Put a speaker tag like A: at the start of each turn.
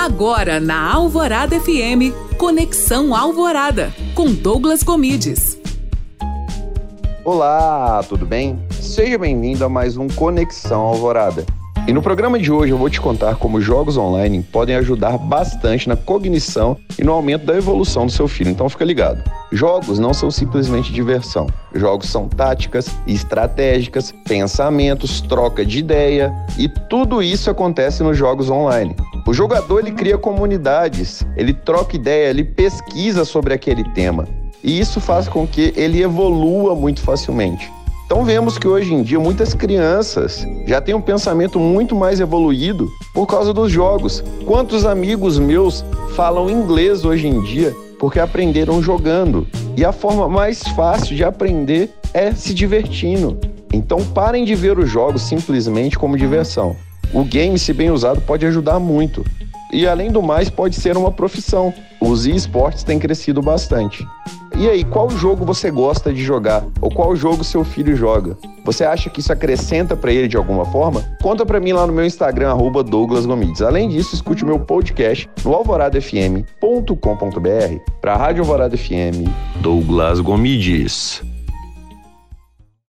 A: Agora na Alvorada FM, Conexão Alvorada, com Douglas Comides.
B: Olá, tudo bem? Seja bem-vindo a mais um Conexão Alvorada. E no programa de hoje eu vou te contar como jogos online podem ajudar bastante na cognição e no aumento da evolução do seu filho. Então fica ligado. Jogos não são simplesmente diversão. Jogos são táticas, estratégicas, pensamentos, troca de ideia e tudo isso acontece nos jogos online. O jogador ele cria comunidades, ele troca ideia, ele pesquisa sobre aquele tema. E isso faz com que ele evolua muito facilmente. Então vemos que hoje em dia muitas crianças já têm um pensamento muito mais evoluído por causa dos jogos. Quantos amigos meus falam inglês hoje em dia porque aprenderam jogando? E a forma mais fácil de aprender é se divertindo. Então parem de ver os jogos simplesmente como diversão. O game, se bem usado, pode ajudar muito. E além do mais, pode ser uma profissão. Os esportes têm crescido bastante. E aí, qual jogo você gosta de jogar? Ou qual jogo seu filho joga? Você acha que isso acrescenta para ele de alguma forma? Conta para mim lá no meu Instagram, arroba Douglas Gomides. Além disso, escute meu podcast no alvoradafm.com.br. Para a Rádio Alvorada FM, Douglas Gomides.